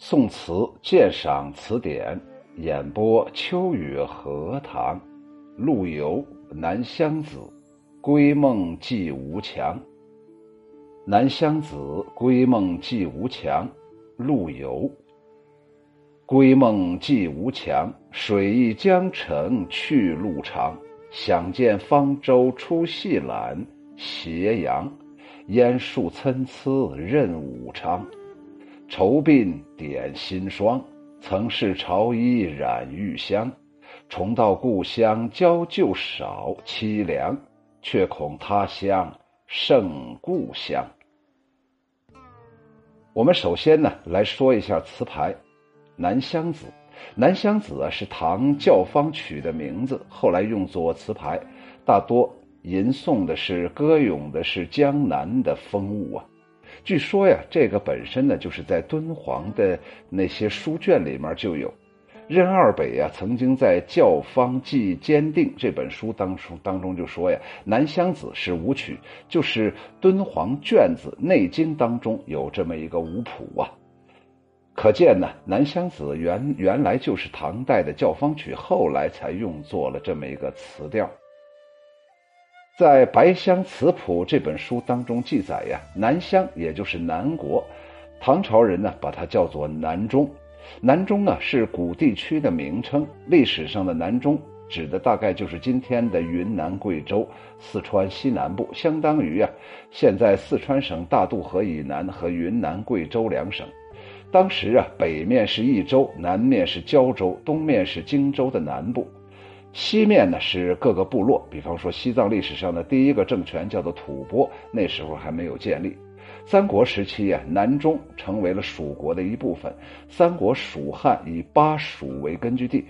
宋词鉴赏词典演播：秋雨荷塘，陆游《南乡子》，归梦寄吴强。《南乡子》归梦寄吴强，陆游。归梦寄吴强，水一江城去路长。想见方舟出细缆，斜阳烟树参差任武昌。愁鬓点新霜，曾是朝衣染玉香。重到故乡交旧少，凄凉。却恐他乡胜故乡。我们首先呢来说一下词牌，《南乡子》。《南乡子》啊是唐教坊曲的名字，后来用作词牌，大多吟诵的是歌咏的是江南的风物啊。据说呀，这个本身呢，就是在敦煌的那些书卷里面就有。任二北呀，曾经在《教坊记鉴定》这本书当中当中就说呀，《南乡子》是舞曲，就是敦煌卷子《内经》当中有这么一个舞谱啊。可见呢，《南乡子》原原来就是唐代的教坊曲，后来才用作了这么一个词调。在《白乡词谱》这本书当中记载呀，南乡也就是南国，唐朝人呢把它叫做南中。南中啊是古地区的名称，历史上的南中指的大概就是今天的云南、贵州、四川西南部，相当于啊现在四川省大渡河以南和云南、贵州两省。当时啊北面是益州，南面是胶州，东面是荆州的南部。西面呢是各个部落，比方说西藏历史上的第一个政权叫做吐蕃，那时候还没有建立。三国时期啊，南中成为了蜀国的一部分。三国蜀汉以巴蜀为根据地，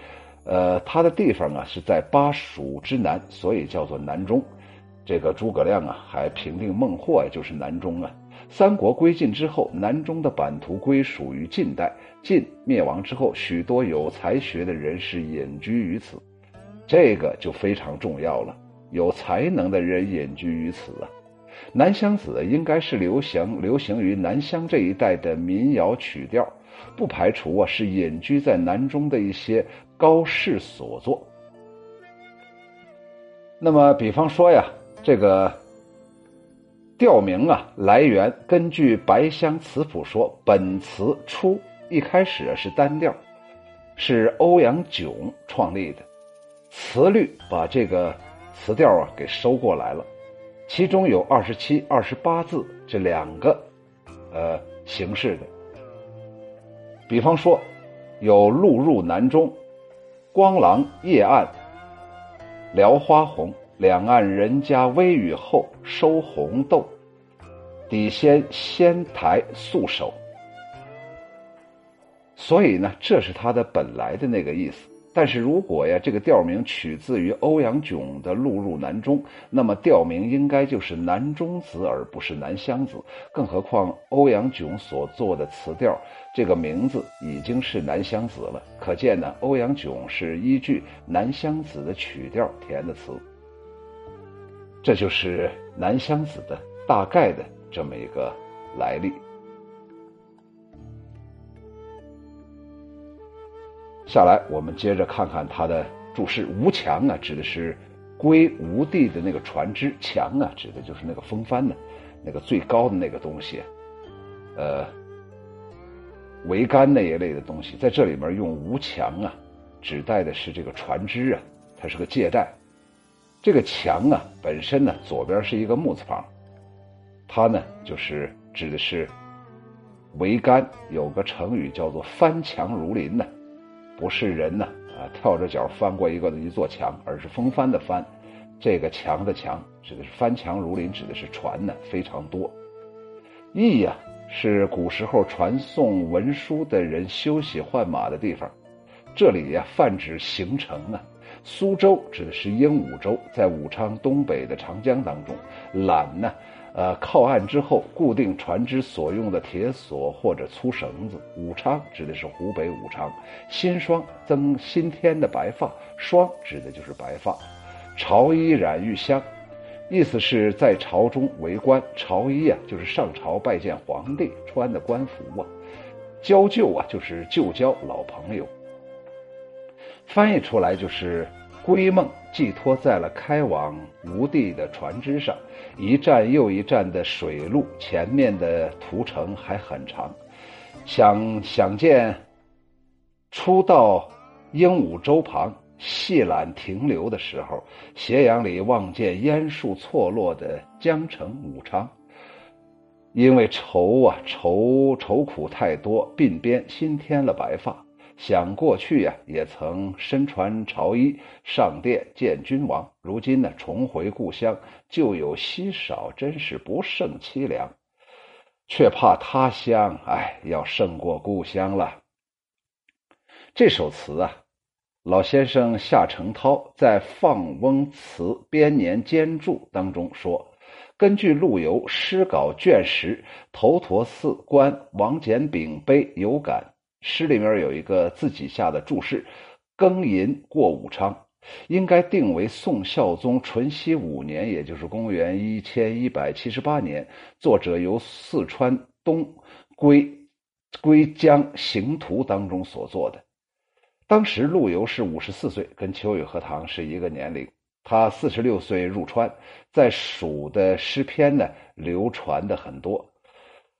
呃，它的地方啊是在巴蜀之南，所以叫做南中。这个诸葛亮啊还平定孟获，就是南中啊。三国归晋之后，南中的版图归属于晋代。晋灭亡之后，许多有才学的人士隐居于此。这个就非常重要了，有才能的人隐居于此啊。南乡子应该是流行流行于南乡这一带的民谣曲调，不排除啊是隐居在南中的一些高士所作。那么，比方说呀，这个调名啊，来源根据《白乡词谱》说，本词初一开始是单调，是欧阳炯创立的。词律把这个词调啊给收过来了，其中有二十七、二十八字这两个呃形式的。比方说，有“路入南中，光廊夜暗，聊花红。两岸人家微雨后，收红豆。底先仙台素手。”所以呢，这是它的本来的那个意思。但是如果呀，这个调名取自于欧阳炯的《路入南中》，那么调名应该就是南中子，而不是南乡子。更何况欧阳炯所做的词调，这个名字已经是南乡子了。可见呢，欧阳炯是依据南乡子的曲调填的词。这就是南乡子的大概的这么一个来历。下来，我们接着看看他的注释。吴墙啊，指的是归吴地的那个船只；墙啊，指的就是那个风帆呢，那个最高的那个东西，呃，桅杆那一类的东西。在这里面用吴墙啊，指代的是这个船只啊，它是个借代。这个墙啊，本身呢，左边是一个木字旁，它呢，就是指的是桅杆。有个成语叫做“翻墙如林”呢。不是人呢啊，跳着脚翻过一个一座墙，而是风帆的帆。这个墙的墙指的是翻墙如林，指的是船呢非常多。驿呀是古时候传送文书的人休息换马的地方，这里呀泛指行程啊。苏州指的是鹦鹉洲，在武昌东北的长江当中。缆呢？呃，靠岸之后固定船只所用的铁索或者粗绳子。武昌指的是湖北武昌。新霜增新添的白发，霜指的就是白发。朝衣染玉香，意思是在朝中为官，朝衣啊就是上朝拜见皇帝穿的官服啊。交旧啊，就是旧交老朋友。翻译出来就是归梦寄托在了开往吴地的船只上，一站又一站的水路，前面的途程还很长。想想见初到鹦鹉洲旁细缆停留的时候，斜阳里望见烟树错落的江城武昌。因为愁啊愁愁苦太多，鬓边新添了白发。想过去呀，也曾身穿朝衣上殿见君王。如今呢，重回故乡，旧友稀少，真是不胜凄凉。却怕他乡，哎，要胜过故乡了。这首词啊，老先生夏承焘在《放翁词编年间注》当中说。根据陆游诗稿卷十《头陀寺观王简炳碑有感》，诗里面有一个自己下的注释：“庚寅过武昌，应该定为宋孝宗淳熙五年，也就是公元一千一百七十八年。作者由四川东归归江行图当中所做的。当时陆游是五十四岁，跟秋雨荷塘是一个年龄。”他四十六岁入川，在蜀的诗篇呢流传的很多。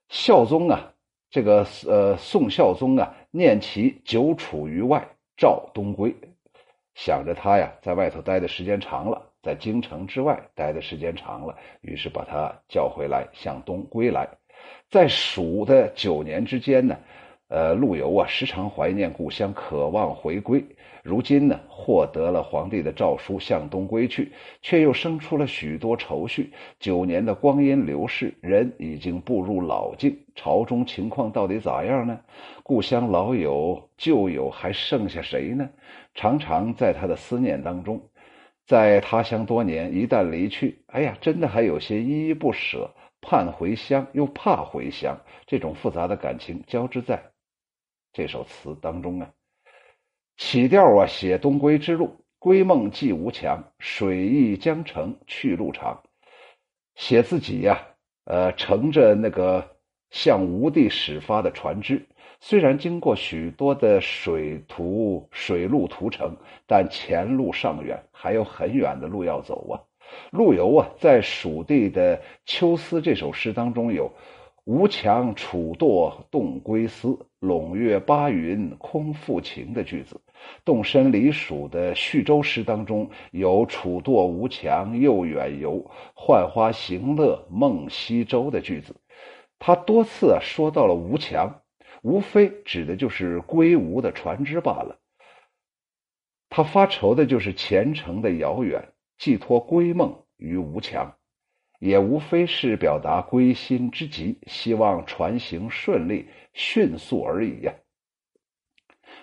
孝宗啊，这个呃宋孝宗啊，念其久处于外，赵东归，想着他呀在外头待的时间长了，在京城之外待的时间长了，于是把他叫回来，向东归来。在蜀的九年之间呢。呃，陆游啊，时常怀念故乡，渴望回归。如今呢，获得了皇帝的诏书，向东归去，却又生出了许多愁绪。九年的光阴流逝，人已经步入老境，朝中情况到底咋样呢？故乡老友旧友还剩下谁呢？常常在他的思念当中，在他乡多年，一旦离去，哎呀，真的还有些依依不舍，盼回乡又怕回乡，这种复杂的感情交织在。这首词当中啊，起调啊写东归之路，归梦寄吴墙，水易江城去路长，写自己呀，呃，乘着那个向吴地始发的船只，虽然经过许多的水途水路途程，但前路尚远，还有很远的路要走啊。陆游啊，在蜀地的《秋思》这首诗当中有。吴强楚堕动归思，陇月八云空负情的句子。动身离蜀的叙州诗当中有楚堕吴强又远游，浣花行乐梦西洲的句子。他多次啊说到了吴强，无非指的就是归吴的船只罢了。他发愁的就是前程的遥远，寄托归梦于吴强。也无非是表达归心之急，希望船行顺利、迅速而已呀。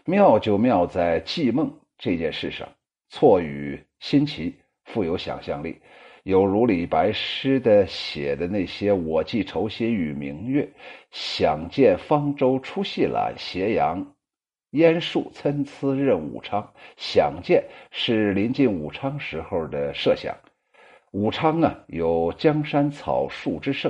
妙就妙在寄梦这件事上，错语新奇，富有想象力，有如李白诗的写的那些“我寄愁心与明月，想见方舟出细缆，斜阳烟树参差任武昌”。想见是临近武昌时候的设想。武昌啊，有江山草树之盛。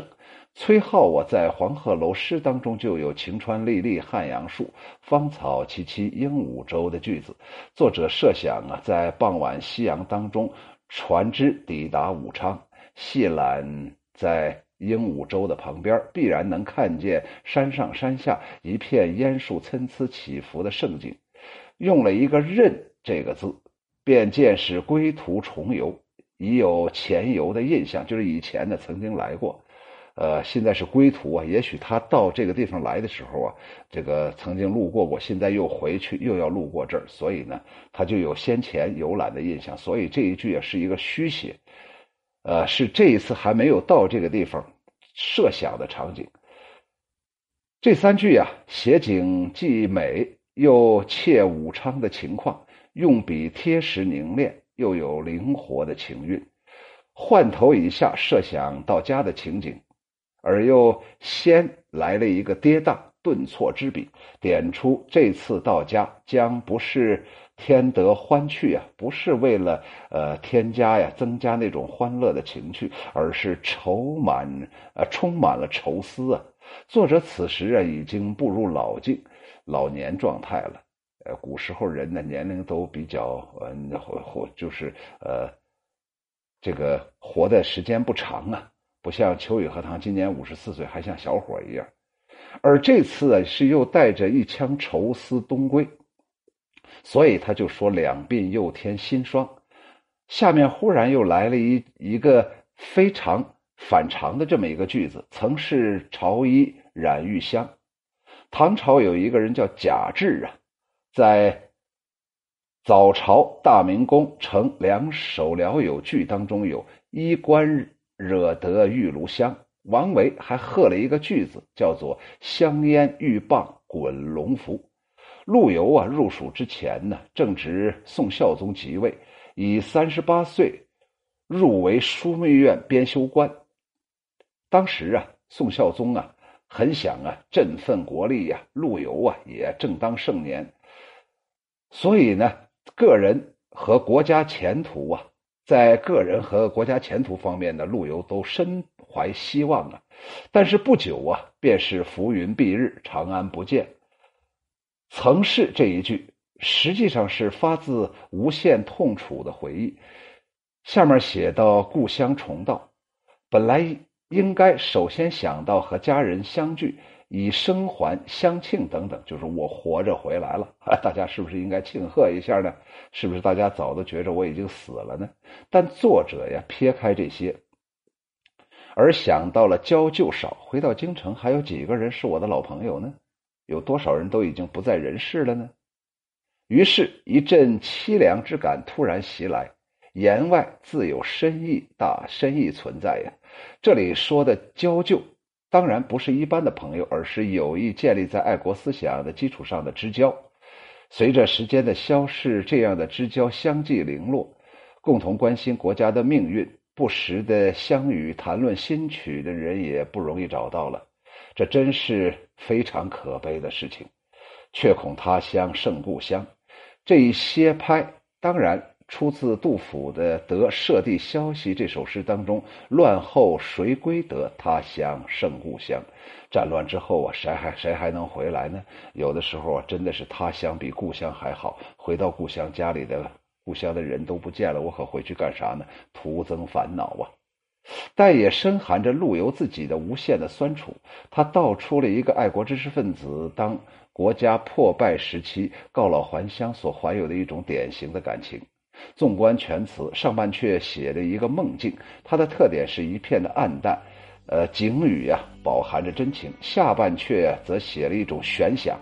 崔颢啊，在《黄鹤楼诗》当中就有“晴川历历汉阳树，芳草萋萋鹦鹉洲”的句子。作者设想啊，在傍晚夕阳当中，船只抵达武昌，细缆在鹦鹉洲的旁边，必然能看见山上山下一片烟树参差起伏的盛景。用了一个“任”这个字，便见是归途重游。已有前游的印象，就是以前呢曾经来过，呃，现在是归途啊。也许他到这个地方来的时候啊，这个曾经路过过，现在又回去，又要路过这儿，所以呢，他就有先前游览的印象。所以这一句啊是一个虚写，呃，是这一次还没有到这个地方设想的场景。这三句啊，写景既美，又切武昌的情况，用笔贴实凝练。又有灵活的情韵，换头一下设想到家的情景，而又先来了一个跌宕顿挫之笔，点出这次到家将不是添得欢趣啊，不是为了呃添加呀增加那种欢乐的情趣，而是愁满呃充满了愁思啊。作者此时啊已经步入老境，老年状态了。呃，古时候人的年龄都比较呃活活，就是呃这个活的时间不长啊，不像秋雨荷塘今年五十四岁，还像小伙一样。而这次啊是又带着一腔愁思东归，所以他就说两鬓又添新霜。下面忽然又来了一一个非常反常的这么一个句子：“曾是朝衣染玉香。”唐朝有一个人叫贾至啊，在早朝大明宫成两首辽有句当中有“衣冠惹得玉炉香”，王维还贺了一个句子，叫做“香烟玉棒滚龙符”。陆游啊，入蜀之前呢，正值宋孝宗即位。以三十八岁入为枢密院编修官。当时啊，宋孝宗啊很想啊振奋国力呀，陆游啊也正当盛年，所以呢，个人和国家前途啊，在个人和国家前途方面呢，陆游都深怀希望啊。但是不久啊，便是浮云蔽日，长安不见。曾是这一句。实际上是发自无限痛楚的回忆。下面写到故乡重到，本来应该首先想到和家人相聚，以生还相庆等等，就是我活着回来了！大家是不是应该庆贺一下呢？是不是大家早都觉着我已经死了呢？但作者呀，撇开这些，而想到了交旧少，回到京城还有几个人是我的老朋友呢？有多少人都已经不在人世了呢？于是，一阵凄凉之感突然袭来。言外自有深意，大深意存在呀。这里说的交旧，当然不是一般的朋友，而是有意建立在爱国思想的基础上的知交。随着时间的消逝，这样的知交相继零落，共同关心国家的命运、不时的相与谈论新曲的人也不容易找到了。这真是非常可悲的事情。却恐他乡胜故乡。这一歇拍当然出自杜甫的《得舍地消息》这首诗当中：“乱后谁归得？他乡胜故乡。”战乱之后啊，谁还谁还能回来呢？有的时候啊，真的是他乡比故乡还好。回到故乡，家里的故乡的人都不见了，我可回去干啥呢？徒增烦恼啊！但也深含着陆游自己的无限的酸楚。他道出了一个爱国知识分子当。国家破败时期告老还乡所怀有的一种典型的感情。纵观全词，上半阙写的一个梦境，它的特点是一片的暗淡，呃，景语呀饱含着真情；下半阙则写了一种悬想，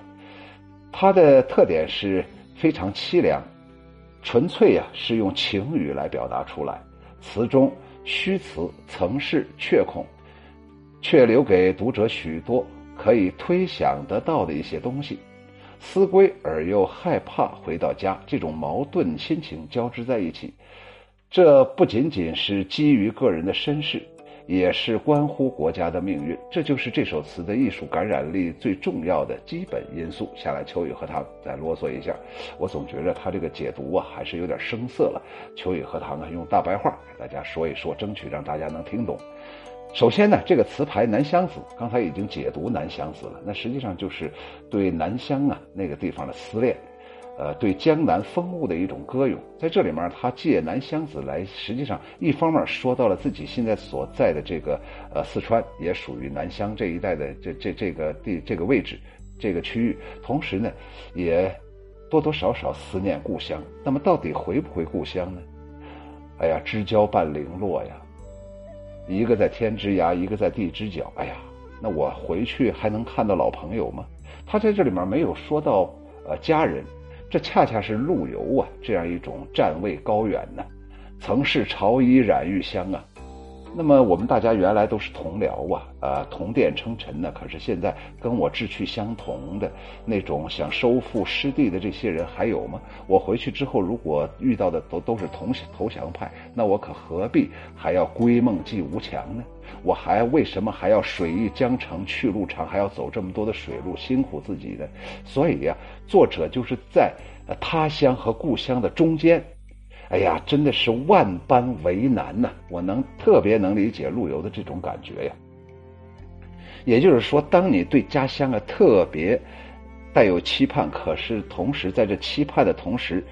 它的特点是非常凄凉，纯粹呀是用情语来表达出来。词中虚词曾是却恐，却留给读者许多。可以推想得到的一些东西，思归而又害怕回到家，这种矛盾心情交织在一起。这不仅仅是基于个人的身世，也是关乎国家的命运。这就是这首词的艺术感染力最重要的基本因素。下来，秋雨荷塘再啰嗦一下，我总觉着他这个解读啊，还是有点生涩了。秋雨荷塘啊，用大白话给大家说一说，争取让大家能听懂。首先呢，这个词牌《南乡子》，刚才已经解读《南乡子》了。那实际上就是对南乡啊那个地方的思恋，呃，对江南风物的一种歌咏。在这里面，他借《南乡子》来，实际上一方面说到了自己现在所在的这个呃四川，也属于南乡这一带的这这这个地这个位置这个区域，同时呢，也多多少少思念故乡。那么，到底回不回故乡呢？哎呀，知交半零落呀。一个在天之涯，一个在地之角。哎呀，那我回去还能看到老朋友吗？他在这里面没有说到呃家人，这恰恰是陆游啊这样一种站位高远呢。曾是朝衣染玉香啊。那么我们大家原来都是同僚啊，呃，同殿称臣呢。可是现在跟我志趣相同的那种想收复失地的这些人还有吗？我回去之后，如果遇到的都都是同投降派，那我可何必还要归梦寄吴墙呢？我还为什么还要水溢江城去路长，还要走这么多的水路，辛苦自己呢？所以呀，作者就是在他乡和故乡的中间。哎呀，真的是万般为难呐！我能特别能理解陆游的这种感觉呀。也就是说，当你对家乡啊特别带有期盼，可是同时在这期盼的同时，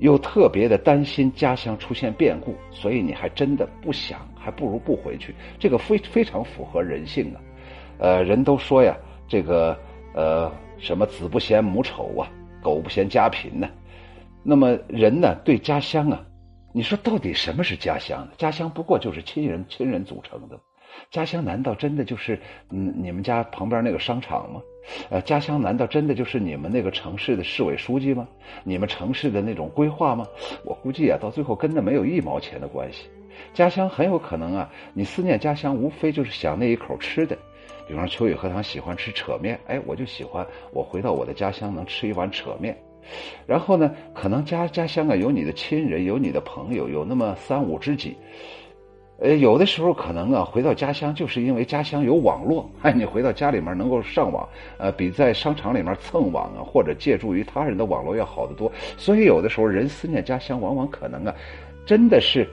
又特别的担心家乡出现变故，所以你还真的不想，还不如不回去。这个非非常符合人性啊。呃，人都说呀，这个呃什么子不嫌母丑啊，狗不嫌家贫呢。那么人呢，对家乡啊，你说到底什么是家乡呢？家乡不过就是亲人亲人组成的。家乡难道真的就是嗯你们家旁边那个商场吗？呃，家乡难道真的就是你们那个城市的市委书记吗？你们城市的那种规划吗？我估计啊，到最后跟那没有一毛钱的关系。家乡很有可能啊，你思念家乡，无非就是想那一口吃的。比方说秋雨荷塘喜欢吃扯面，哎，我就喜欢我回到我的家乡能吃一碗扯面。然后呢，可能家家乡啊有你的亲人，有你的朋友，有那么三五知己。呃，有的时候可能啊，回到家乡就是因为家乡有网络，哎，你回到家里面能够上网，呃，比在商场里面蹭网啊，或者借助于他人的网络要好得多。所以有的时候人思念家乡，往往可能啊，真的是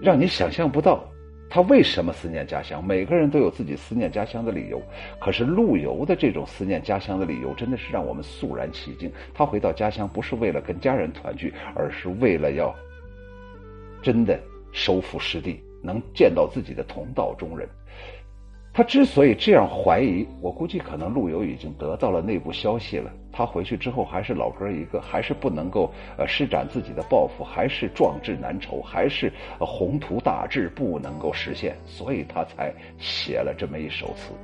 让你想象不到他为什么思念家乡。每个人都有自己思念家乡的理由，可是陆游的这种思念家乡的理由，真的是让我们肃然起敬。他回到家乡不是为了跟家人团聚，而是为了要真的收复失地。能见到自己的同道中人，他之所以这样怀疑，我估计可能陆游已经得到了内部消息了。他回去之后还是老哥一个，还是不能够呃施展自己的抱负，还是壮志难酬，还是宏图大志不能够实现，所以他才写了这么一首词。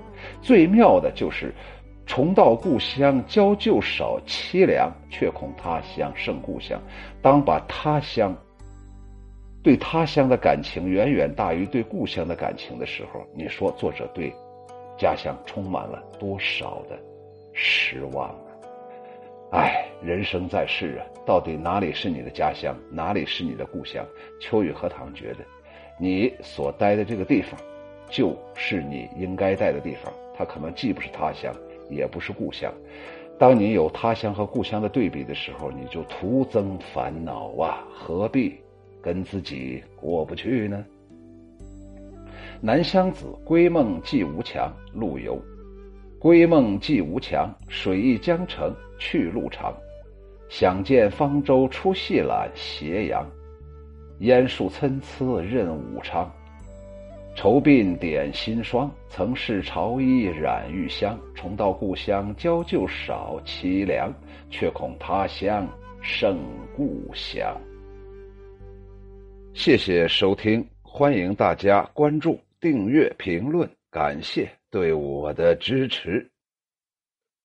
最妙的就是“重到故乡交旧少，凄凉，却恐他乡胜故乡”。当把他乡。对他乡的感情远远大于对故乡的感情的时候，你说作者对家乡充满了多少的失望唉？人生在世啊，到底哪里是你的家乡，哪里是你的故乡？秋雨荷塘觉得，你所待的这个地方，就是你应该待的地方。它可能既不是他乡，也不是故乡。当你有他乡和故乡的对比的时候，你就徒增烦恼啊！何必？跟自己过不去呢。南乡子，归梦寄吴墙。陆游，归梦寄吴墙，水溢江城去路长。想见方舟出细览斜阳，烟树参差任武昌。愁鬓点新霜，曾是朝衣染玉香。重到故乡交旧少，凄凉，却恐他乡胜故乡。谢谢收听，欢迎大家关注、订阅、评论，感谢对我的支持。